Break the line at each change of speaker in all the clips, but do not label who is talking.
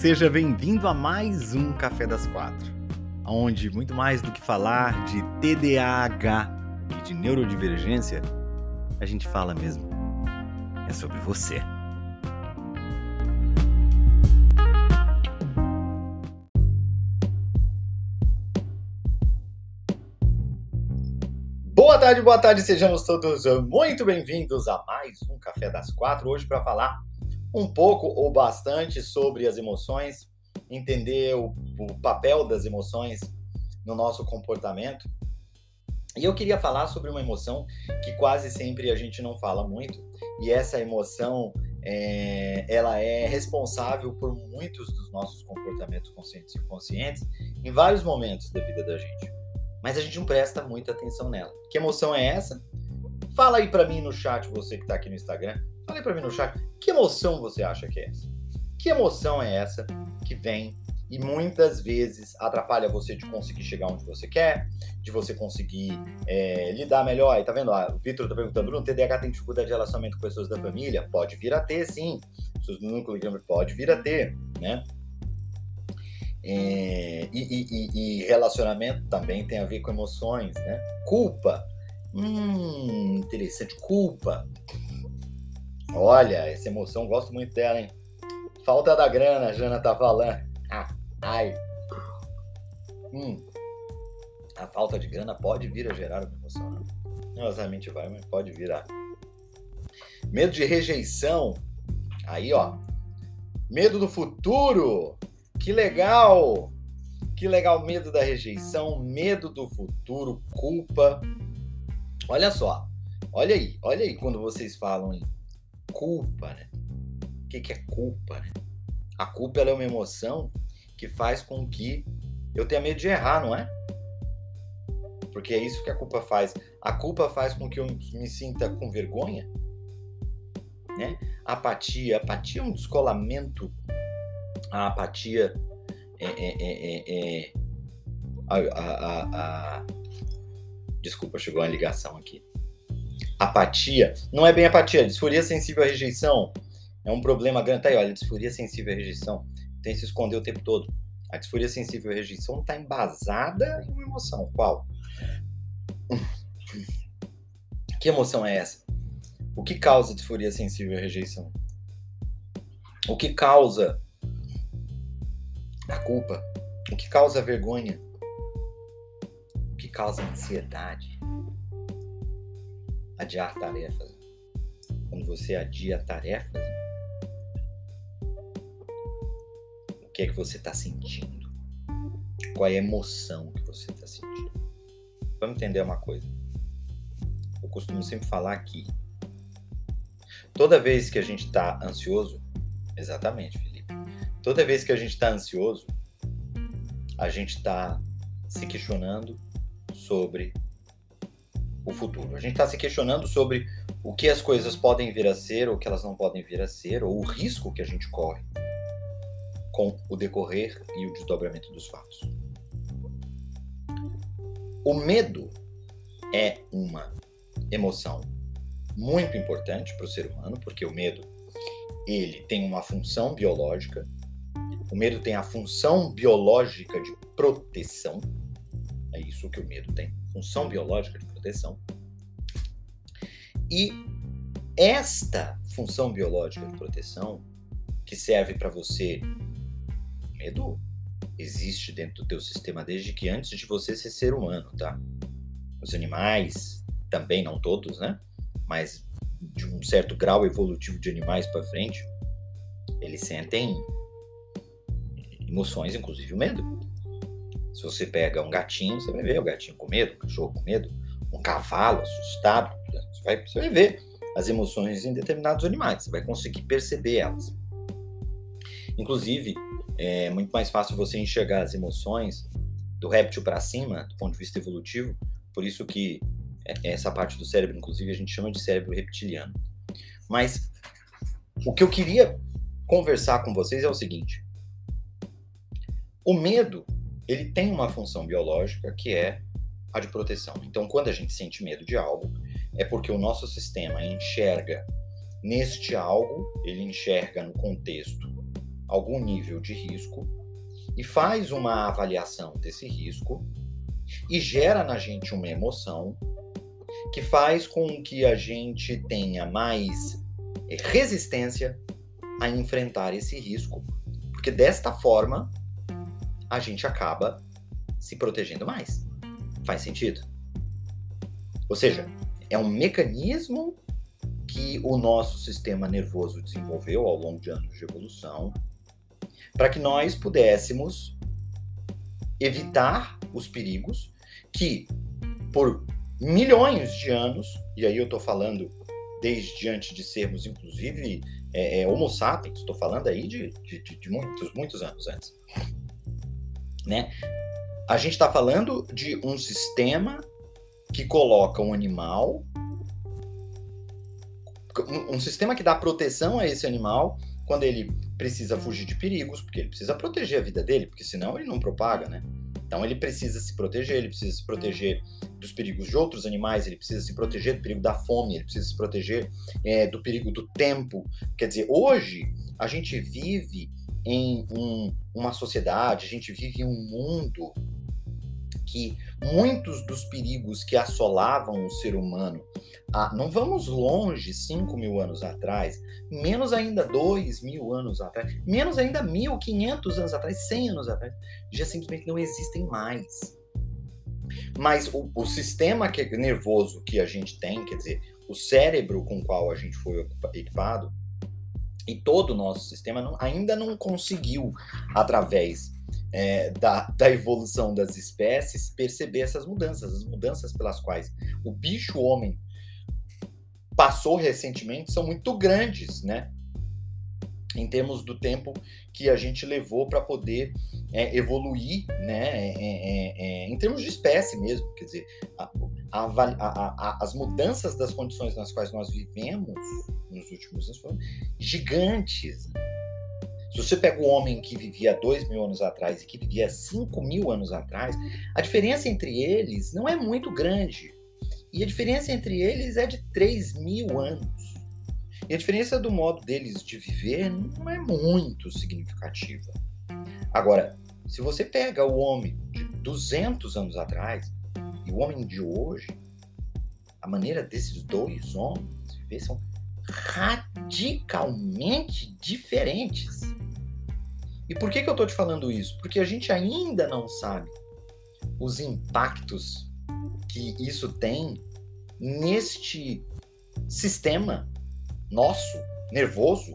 Seja bem-vindo a mais um Café das Quatro, onde muito mais do que falar de TDAH e de neurodivergência, a gente fala mesmo é sobre você. Boa tarde, boa tarde, sejamos todos muito bem-vindos a mais um Café das Quatro. Hoje para falar um pouco ou bastante sobre as emoções, entender o, o, papel das emoções no nosso comportamento. E eu queria falar sobre uma emoção que quase sempre a gente não fala muito, e essa emoção é, ela é responsável por muitos dos nossos comportamentos conscientes e inconscientes em vários momentos da vida da gente. Mas a gente não presta muita atenção nela. Que emoção é essa? Fala aí para mim no chat, você que está aqui no Instagram. Fale para mim no chat, que emoção você acha que é essa? Que emoção é essa que vem e muitas vezes atrapalha você de conseguir chegar onde você quer, de você conseguir é, lidar melhor. Aí tá vendo? Ah, o Vitor tá perguntando, Bruno, TDAH tem dificuldade de relacionamento com pessoas da família? Pode vir a ter, sim. Pessoas do núcleo pode vir a ter, né? É, e, e, e, relacionamento também tem a ver com emoções, né? Culpa. Hum, interessante. Culpa. Olha, essa emoção, gosto muito dela, hein? Falta da grana, Jana tá falando. Ah, ai. Hum. A falta de grana pode vir a gerar uma emoção, né? Não exatamente vai, mas pode virar. Medo de rejeição. Aí, ó. Medo do futuro. Que legal! Que legal, medo da rejeição, medo do futuro, culpa. Olha só. Olha aí, olha aí quando vocês falam em culpa, né? O que, que é culpa, né? A culpa é uma emoção que faz com que eu tenha medo de errar, não é? Porque é isso que a culpa faz. A culpa faz com que eu me sinta com vergonha, né? Apatia, apatia é um descolamento. A apatia é, é, é, é, é a, a, a, desculpa, chegou uma ligação aqui apatia. Não é bem apatia, disforia sensível à rejeição. É um problema grande. Tá aí, olha, disforia sensível à rejeição. Tem que se esconder o tempo todo. A disforia sensível à rejeição está embasada em uma emoção. Qual? Que emoção é essa? O que causa disforia sensível à rejeição? O que causa a culpa? O que causa a vergonha? O que causa a ansiedade? Adiar tarefas. Quando você adia tarefas, o que é que você está sentindo? Qual é a emoção que você está sentindo? Vamos entender uma coisa. Eu costumo sempre falar que toda vez que a gente está ansioso, exatamente, Felipe. Toda vez que a gente está ansioso, a gente está se questionando sobre o futuro. A gente está se questionando sobre o que as coisas podem vir a ser ou o que elas não podem vir a ser, ou o risco que a gente corre com o decorrer e o desdobramento dos fatos. O medo é uma emoção muito importante para o ser humano, porque o medo ele tem uma função biológica. O medo tem a função biológica de proteção. É isso que o medo tem função biológica de proteção. E esta função biológica de proteção, que serve para você, medo existe dentro do teu sistema desde que antes de você ser ser humano, tá? Os animais, também não todos, né? Mas de um certo grau evolutivo de animais para frente, eles sentem emoções, inclusive o medo. Se você pega um gatinho, você vai ver o gatinho com medo, o cachorro com medo, um cavalo assustado, você vai, você vai ver as emoções em determinados animais, você vai conseguir perceber elas. Inclusive, é muito mais fácil você enxergar as emoções do réptil para cima, do ponto de vista evolutivo, por isso que é, essa parte do cérebro, inclusive, a gente chama de cérebro reptiliano. Mas o que eu queria conversar com vocês é o seguinte: o medo ele tem uma função biológica que é a de proteção. Então, quando a gente sente medo de algo, é porque o nosso sistema enxerga neste algo, ele enxerga no contexto algum nível de risco e faz uma avaliação desse risco e gera na gente uma emoção que faz com que a gente tenha mais resistência a enfrentar esse risco, porque desta forma a gente acaba se protegendo mais. Faz sentido? Ou seja, é um mecanismo que o nosso sistema nervoso desenvolveu ao longo de anos de evolução para que nós pudéssemos evitar os perigos que, por milhões de anos, e aí eu estou falando desde antes de sermos, inclusive, é, é, Homo sapiens, estou falando aí de, de, de, muitos, muitos anos antes. Né? A gente está falando de um sistema que coloca um animal, um sistema que dá proteção a esse animal quando ele precisa fugir de perigos, porque ele precisa proteger a vida dele, porque senão ele não propaga, né? Então ele precisa se proteger, ele precisa se proteger dos perigos de outros animais, ele precisa se proteger do perigo da fome, ele precisa se proteger é, do perigo do tempo. Quer dizer, hoje a gente vive em um, uma sociedade, a gente vive em um mundo que muitos dos perigos que assolavam o ser humano, ah, não vamos longe, 5 mil anos atrás, menos ainda 2 mil anos atrás, menos ainda 1.500 anos atrás, 100 anos atrás, já simplesmente não existem mais. Mas o, o sistema que, nervoso que a gente tem, quer dizer, o cérebro com o qual a gente foi equipado, e todo o nosso sistema não, ainda não conseguiu, através é, da, da, evolução das espécies, perceber essas mudanças, as mudanças pelas quais o bicho-homem passou recentemente são muito grandes, né? Em termos do tempo que a gente levou para poder é, evoluir, né? É, é, é, em termos de espécie mesmo, quer dizer, a, a, a, as mudanças das condições nas quais nós vivemos nos últimos anos foram gigantes. Né? Se você pega o homem que vivia dois mil anos atrás e que vivia cinco mil anos atrás, a diferença entre eles não é muito grande. E a diferença entre eles é de 3 mil anos. E a diferença do modo deles de viver não é muito significativa. Agora, se você pega o homem de 200 anos atrás e o homem de hoje, a maneira desses dois homens viver são radicalmente diferentes. E por que, que eu estou te falando isso? Porque a gente ainda não sabe os impactos que isso tem neste sistema nosso, nervoso,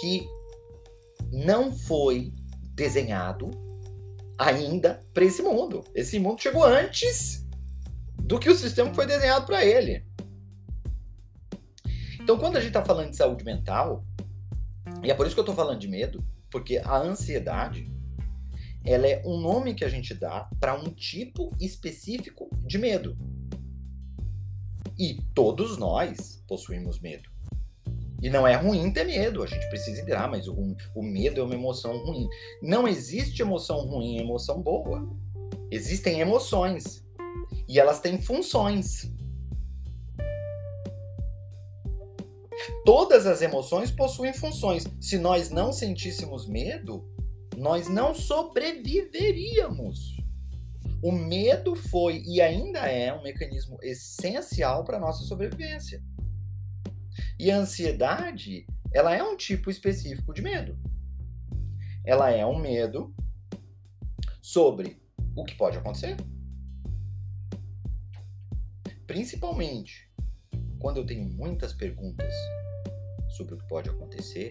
que não foi desenhado ainda para esse mundo. Esse mundo chegou antes do que o sistema foi desenhado para ele. Então, quando a gente está falando de saúde mental, e é por isso que eu estou falando de medo, porque a ansiedade, ela é um nome que a gente dá para um tipo específico de medo. E todos nós possuímos medo. E não é ruim ter medo, a gente precisa entender, mas o, o medo é uma emoção ruim. Não existe emoção ruim e emoção boa. Existem emoções. E elas têm funções. Todas as emoções possuem funções. Se nós não sentíssemos medo, nós não sobreviveríamos. O medo foi e ainda é um mecanismo essencial para a nossa sobrevivência. E a ansiedade, ela é um tipo específico de medo. Ela é um medo sobre o que pode acontecer. Principalmente quando eu tenho muitas perguntas sobre o que pode acontecer,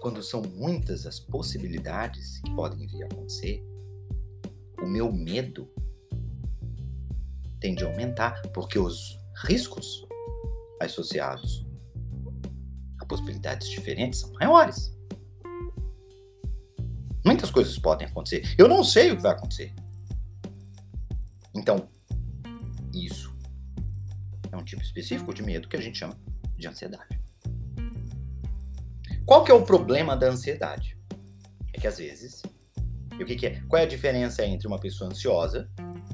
quando são muitas as possibilidades que podem vir a acontecer, o meu medo tende a aumentar, porque os riscos associados a possibilidades diferentes são maiores. Muitas coisas podem acontecer. Eu não sei o que vai acontecer. Então, isso é um tipo específico de medo que a gente chama de ansiedade. Qual que é o problema da ansiedade? É que às vezes, e o que, que é? Qual é a diferença entre uma pessoa ansiosa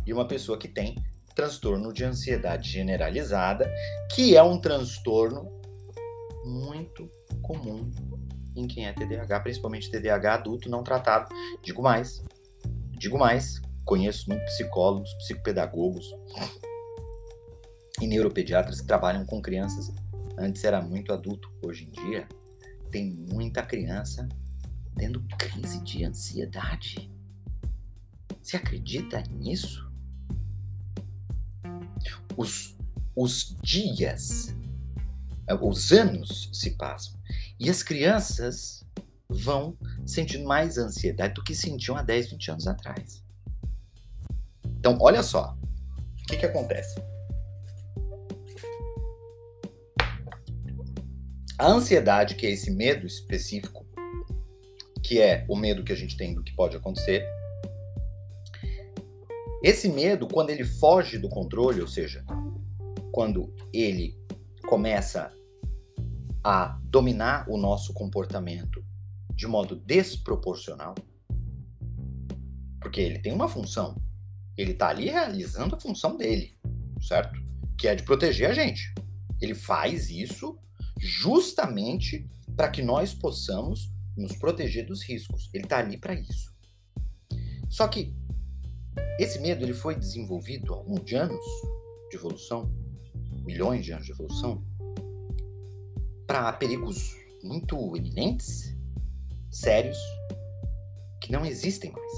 e uma pessoa que tem transtorno de ansiedade generalizada, que é um transtorno muito comum em quem é TDAH, principalmente TDAH adulto não tratado. Digo mais, digo mais, conheço muitos psicólogos, psicopedagogos e neuropediatras que trabalham com crianças. Antes era muito adulto, hoje em dia tem muita criança tendo crise de ansiedade. Você acredita nisso? Os, os dias, os anos se passam e as crianças vão sentindo mais ansiedade do que sentiam há 10, 20 anos atrás. Então, olha só. O que, que acontece? A ansiedade, que é esse medo específico, que é o medo que a gente tem do que pode acontecer, esse medo, quando ele foge do controle, ou seja, quando ele começa a dominar o nosso comportamento de modo desproporcional, porque ele tem uma função, ele está ali realizando a função dele, certo? Que é de proteger a gente. Ele faz isso justamente para que nós possamos nos proteger dos riscos. Ele está ali para isso. Só que esse medo ele foi desenvolvido há alguns anos de evolução, milhões de anos de evolução, para perigos muito eminentes, sérios, que não existem mais.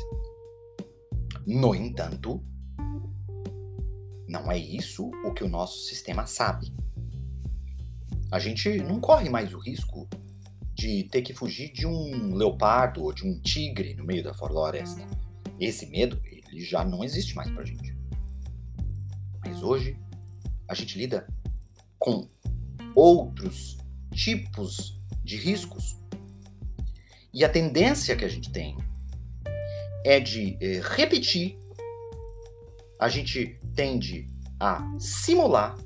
No entanto, não é isso o que o nosso sistema sabe. A gente não corre mais o risco de ter que fugir de um leopardo ou de um tigre no meio da floresta. Esse medo, ele já não existe mais pra gente. Mas hoje, a gente lida com outros tipos de riscos. E a tendência que a gente tem é de eh, repetir, a gente tende a simular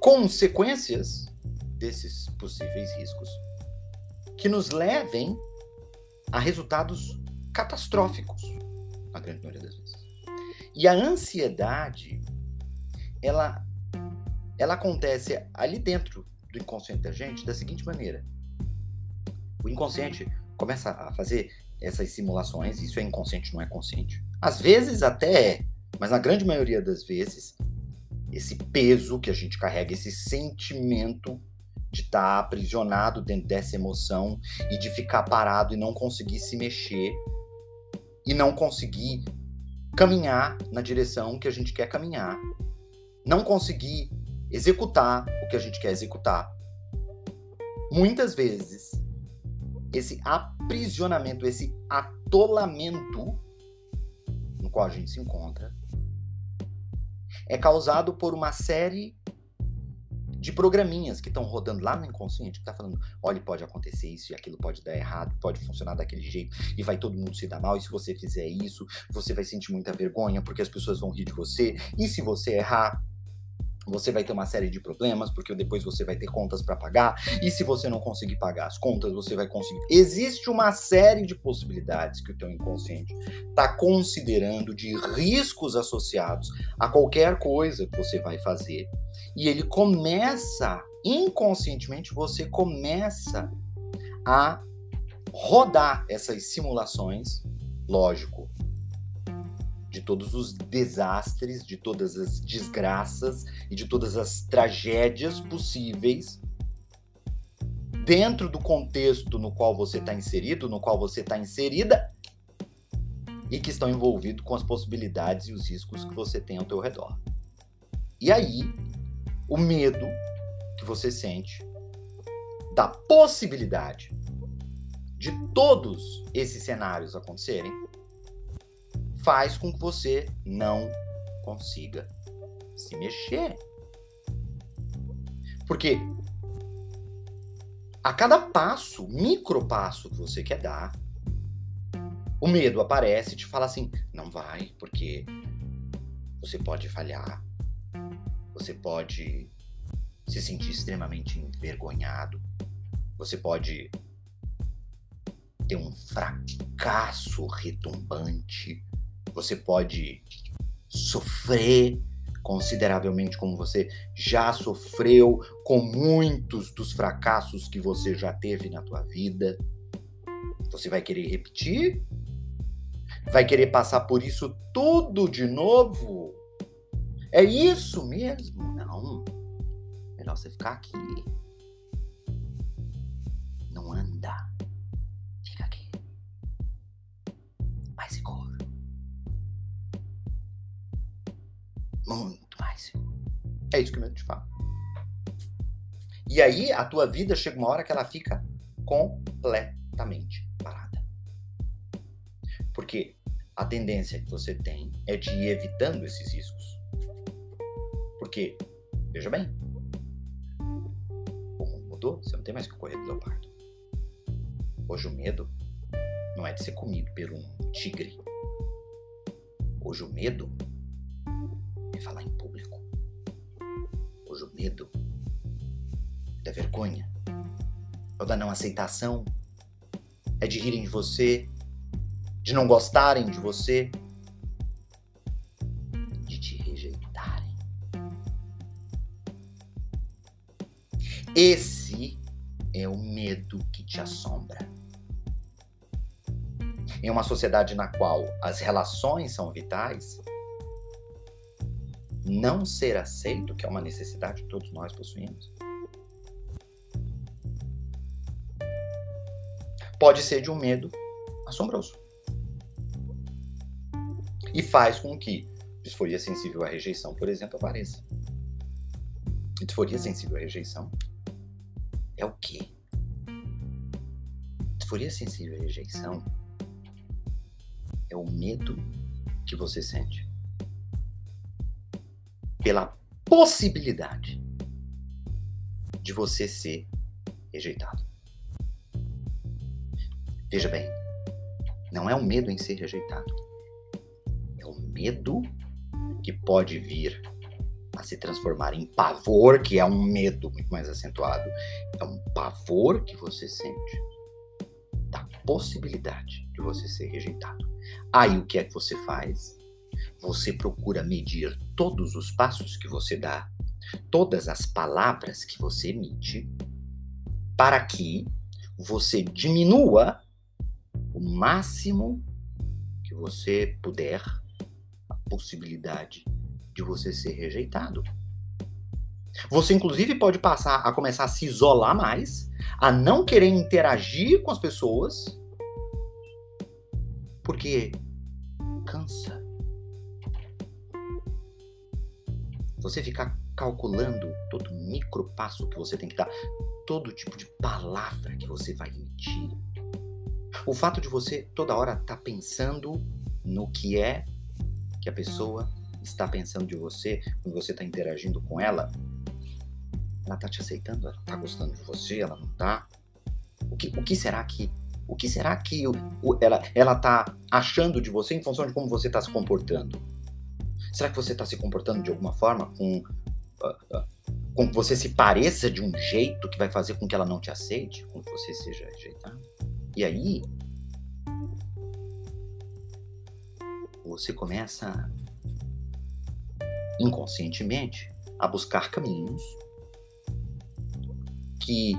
consequências desses possíveis riscos que nos levem a resultados catastróficos, na grande maioria das vezes. E a ansiedade, ela, ela acontece ali dentro do inconsciente da gente da seguinte maneira: o inconsciente começa a fazer essas simulações, isso é inconsciente, não é consciente. Às vezes até é, mas na grande maioria das vezes esse peso que a gente carrega, esse sentimento de estar tá aprisionado dentro dessa emoção e de ficar parado e não conseguir se mexer e não conseguir caminhar na direção que a gente quer caminhar, não conseguir executar o que a gente quer executar. Muitas vezes, esse aprisionamento, esse atolamento no qual a gente se encontra, é causado por uma série de programinhas que estão rodando lá no inconsciente, que tá falando, olha, pode acontecer isso e aquilo pode dar errado, pode funcionar daquele jeito e vai todo mundo se dar mal, e se você fizer isso, você vai sentir muita vergonha porque as pessoas vão rir de você, e se você errar, você vai ter uma série de problemas, porque depois você vai ter contas para pagar, e se você não conseguir pagar as contas, você vai conseguir. Existe uma série de possibilidades que o teu inconsciente está considerando de riscos associados a qualquer coisa que você vai fazer. E ele começa, inconscientemente, você começa a rodar essas simulações, lógico, de todos os desastres, de todas as desgraças e de todas as tragédias possíveis dentro do contexto no qual você está inserido, no qual você está inserida e que estão envolvidos com as possibilidades e os riscos que você tem ao teu redor. E aí, o medo que você sente da possibilidade de todos esses cenários acontecerem faz com que você não consiga se mexer. Porque a cada passo, micro passo que você quer dar, o medo aparece e te fala assim: não vai, porque você pode falhar, você pode se sentir extremamente envergonhado, você pode ter um fracasso retumbante, você pode sofrer consideravelmente como você já sofreu com muitos dos fracassos que você já teve na tua vida. Você vai querer repetir? Vai querer passar por isso tudo de novo? É isso mesmo? Não. Melhor você ficar aqui. É isso que eu te falo. E aí a tua vida chega uma hora que ela fica completamente parada. Porque a tendência que você tem é de ir evitando esses riscos. Porque, veja bem, o mundo mudou, você não tem mais que correr do leopardo. Hoje o medo não é de ser comido por um tigre. Hoje o medo é falar em o medo da vergonha, é da não aceitação, é de rirem de você, de não gostarem de você, de te rejeitarem. Esse é o medo que te assombra. Em uma sociedade na qual as relações são vitais, não ser aceito, que é uma necessidade que todos nós possuímos, pode ser de um medo assombroso e faz com que disforia sensível à rejeição, por exemplo, apareça. Disforia sensível à rejeição é o quê? Disforia sensível à rejeição é o medo que você sente pela possibilidade de você ser rejeitado. Veja bem, não é o medo em ser rejeitado medo que pode vir a se transformar em pavor, que é um medo muito mais acentuado, é um pavor que você sente da possibilidade de você ser rejeitado. Aí o que é que você faz? Você procura medir todos os passos que você dá, todas as palavras que você emite, para que você diminua o máximo que você puder possibilidade de você ser rejeitado. Você, inclusive, pode passar a começar a se isolar mais, a não querer interagir com as pessoas, porque cansa. Você ficar calculando todo micro passo que você tem que dar, todo tipo de palavra que você vai emitir. O fato de você toda hora estar tá pensando no que é que a pessoa está pensando de você quando você está interagindo com ela? Ela está te aceitando? Ela está gostando de você? Ela não está? O que, o que será que o que será que o, o, ela ela está achando de você em função de como você está se comportando? Será que você está se comportando de alguma forma com uh, uh, com que você se pareça de um jeito que vai fazer com que ela não te aceite, com que você seja rejeitado? E aí você começa inconscientemente a buscar caminhos que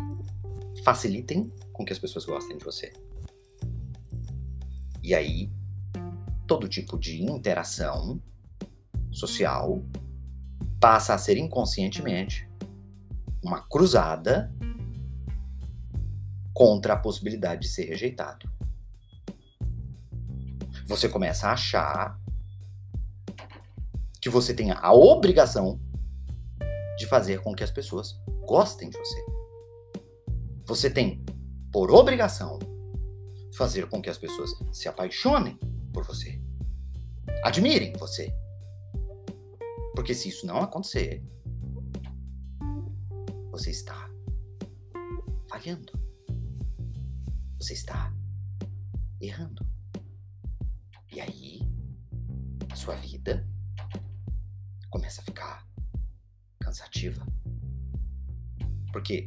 facilitem com que as pessoas gostem de você. E aí, todo tipo de interação social passa a ser inconscientemente uma cruzada contra a possibilidade de ser rejeitado você começa a achar que você tem a obrigação de fazer com que as pessoas gostem de você. Você tem, por obrigação, fazer com que as pessoas se apaixonem por você, admirem você. Porque se isso não acontecer, você está falhando. Você está errando. E aí, a sua vida começa a ficar cansativa. Porque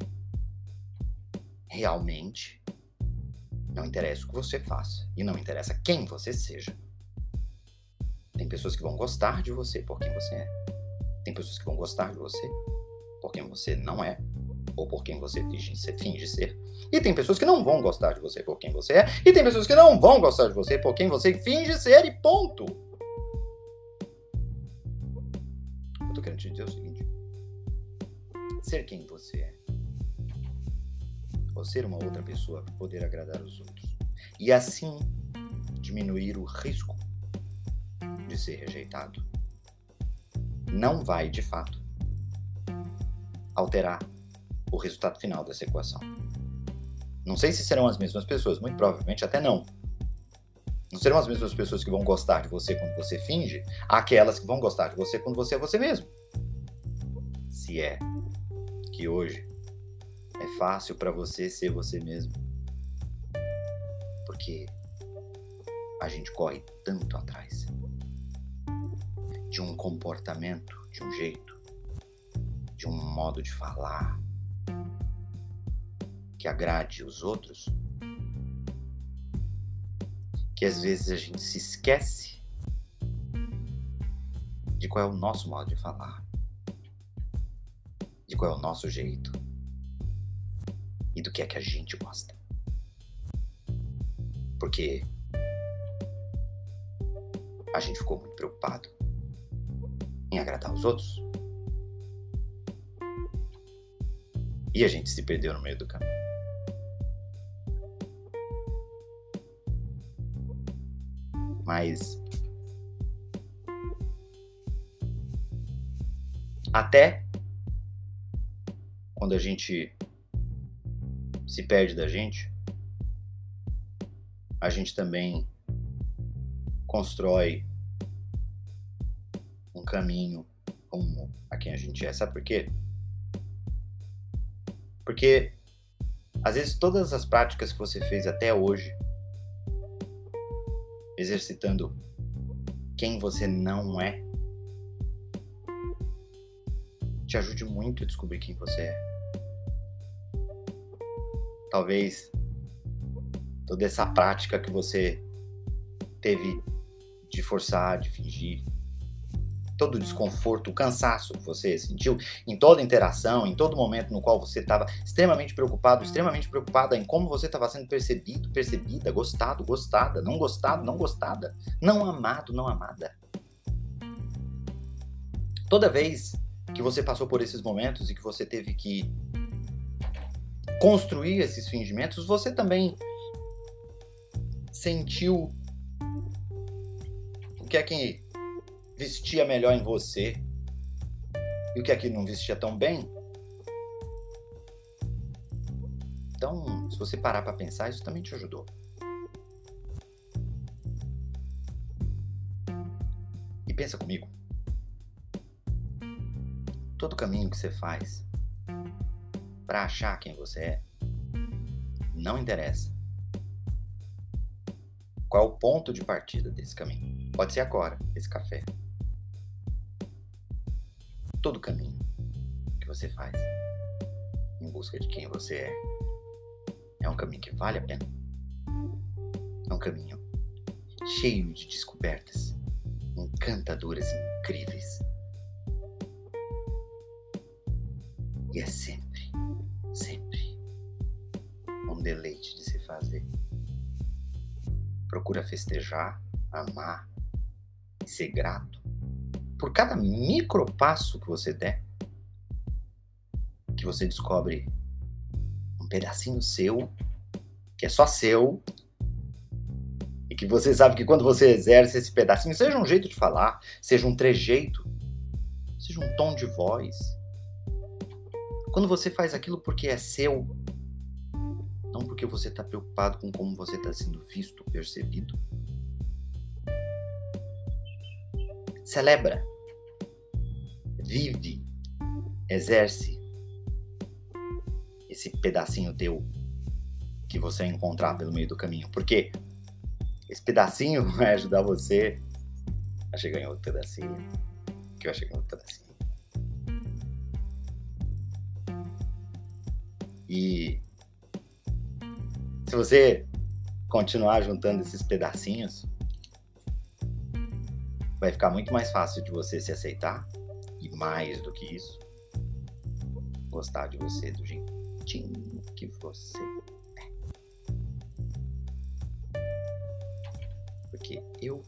realmente não interessa o que você faça e não interessa quem você seja. Pessoas que vão gostar de você por quem você é. Tem pessoas que vão gostar de você por quem você não é, ou por quem você finge ser. E tem pessoas que não vão gostar de você por quem você é. E tem pessoas que não vão gostar de você por quem você finge ser e ponto. Eu tô querendo te dizer o seguinte: ser quem você é, ou ser uma outra pessoa poder agradar os outros, e assim diminuir o risco de ser rejeitado, não vai de fato alterar o resultado final dessa equação. Não sei se serão as mesmas pessoas, muito provavelmente até não. Não serão as mesmas pessoas que vão gostar de você quando você finge, aquelas que vão gostar de você quando você é você mesmo. Se é que hoje é fácil para você ser você mesmo. Porque a gente corre tanto atrás de um comportamento, de um jeito, de um modo de falar, que agrade os outros, que às vezes a gente se esquece de qual é o nosso modo de falar, de qual é o nosso jeito e do que é que a gente gosta. Porque a gente ficou muito preocupado em agradar os outros. E a gente se perdeu no meio do caminho. Mas até quando a gente se perde da gente, a gente também constrói caminho rumo a quem a gente é. Sabe por quê? Porque às vezes todas as práticas que você fez até hoje exercitando quem você não é, te ajude muito a descobrir quem você é. Talvez toda essa prática que você teve de forçar, de fingir, todo o desconforto, o cansaço que você sentiu em toda interação, em todo momento no qual você estava extremamente preocupado, extremamente preocupada em como você estava sendo percebido, percebida, gostado, gostada, não gostado, não gostada, não amado, não amada. Toda vez que você passou por esses momentos e que você teve que construir esses fingimentos, você também sentiu o que é que vestia melhor em você e o que aqui não vestia tão bem. Então, se você parar para pensar, isso também te ajudou. E pensa comigo. Todo caminho que você faz para achar quem você é não interessa. Qual é o ponto de partida desse caminho? Pode ser agora, esse café todo caminho que você faz em busca de quem você é é um caminho que vale a pena. É um caminho cheio de descobertas encantadoras e incríveis. E é sempre, sempre um deleite de se fazer. Procura festejar, amar e ser grato por cada micro passo que você der, que você descobre um pedacinho seu, que é só seu, e que você sabe que quando você exerce esse pedacinho, seja um jeito de falar, seja um trejeito, seja um tom de voz, quando você faz aquilo porque é seu, não porque você está preocupado com como você está sendo visto, percebido. Celebra vive, exerce esse pedacinho teu que você encontrar pelo meio do caminho. Porque esse pedacinho vai ajudar você a chegar em outro pedacinho, que vai chegar em outro pedacinho. E se você continuar juntando esses pedacinhos, vai ficar muito mais fácil de você se aceitar mais do que isso, gostar de você do jeitinho que você é. Porque eu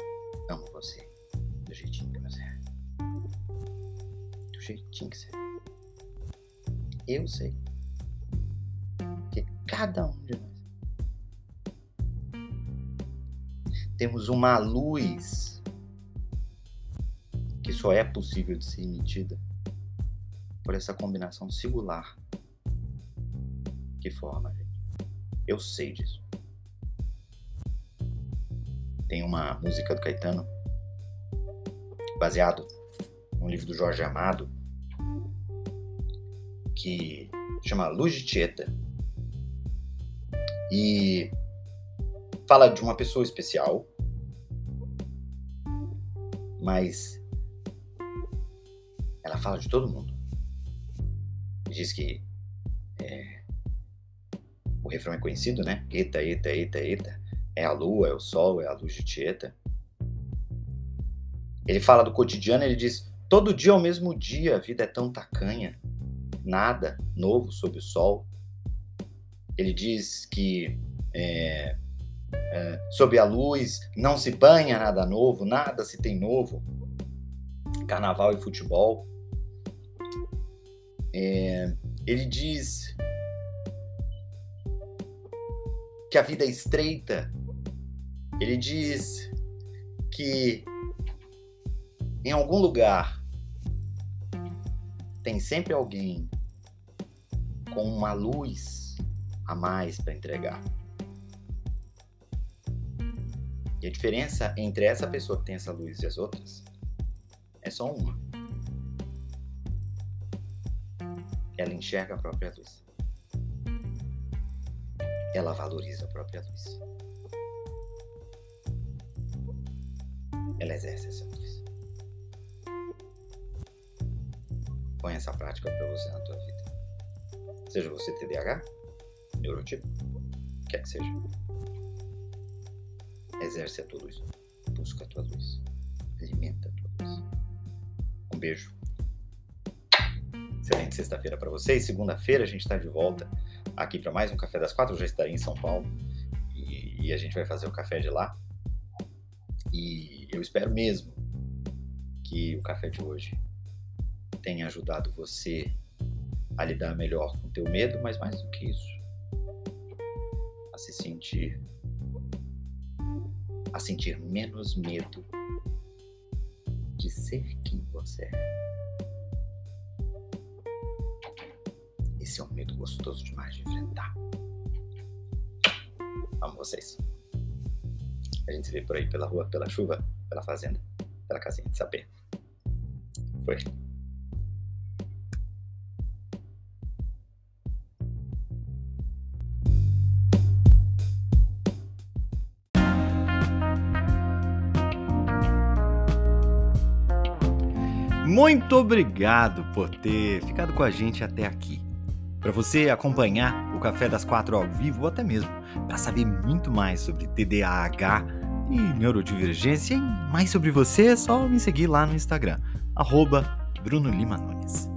amo você do jeitinho que você é. Do jeitinho que você é. Eu sei que cada um de nós temos uma luz que só é possível de ser emitida por essa combinação singular que forma a gente. Eu sei disso. Tem uma música do Caetano baseado num livro do Jorge Amado que chama Luz de Tieta. E fala de uma pessoa especial, mas fala de todo mundo. Diz que é, o refrão é conhecido, né? Eta, eta, eta, eta. É a lua, é o sol, é a luz de Tieta. Ele fala do cotidiano, ele diz: todo dia é o mesmo dia, a vida é tão tacanha, nada novo sob o sol. Ele diz que é, é, sob a luz, não se banha nada novo, nada se tem novo. Carnaval e futebol. É, ele diz que a vida é estreita. Ele diz que em algum lugar tem sempre alguém com uma luz a mais para entregar. E a diferença entre essa pessoa que tem essa luz e as outras é só uma. Ela enxerga a própria luz. Ela valoriza a própria luz. Ela exerce essa luz. Põe essa prática para você na tua vida. Seja você TDAH, neurotipo, quer que seja. Exerce a tua luz. Busca a tua luz. Alimenta a tua luz. Um beijo. Excelente sexta-feira para vocês. Segunda-feira a gente está de volta aqui para mais um Café das Quatro. Eu já estarei em São Paulo e, e a gente vai fazer o café de lá. E eu espero mesmo que o café de hoje tenha ajudado você a lidar melhor com teu medo, mas mais do que isso, a se sentir a sentir menos medo de ser quem você é. Esse é um medo gostoso demais de enfrentar. Amo vocês. A gente se vê por aí pela rua, pela chuva, pela fazenda, pela casinha de saber. Foi. Muito obrigado por ter ficado com a gente até aqui. Para você acompanhar o Café das Quatro ao vivo, ou até mesmo para saber muito mais sobre TDAH e neurodivergência e mais sobre você, é só me seguir lá no Instagram, arroba Bruno Lima Nunes.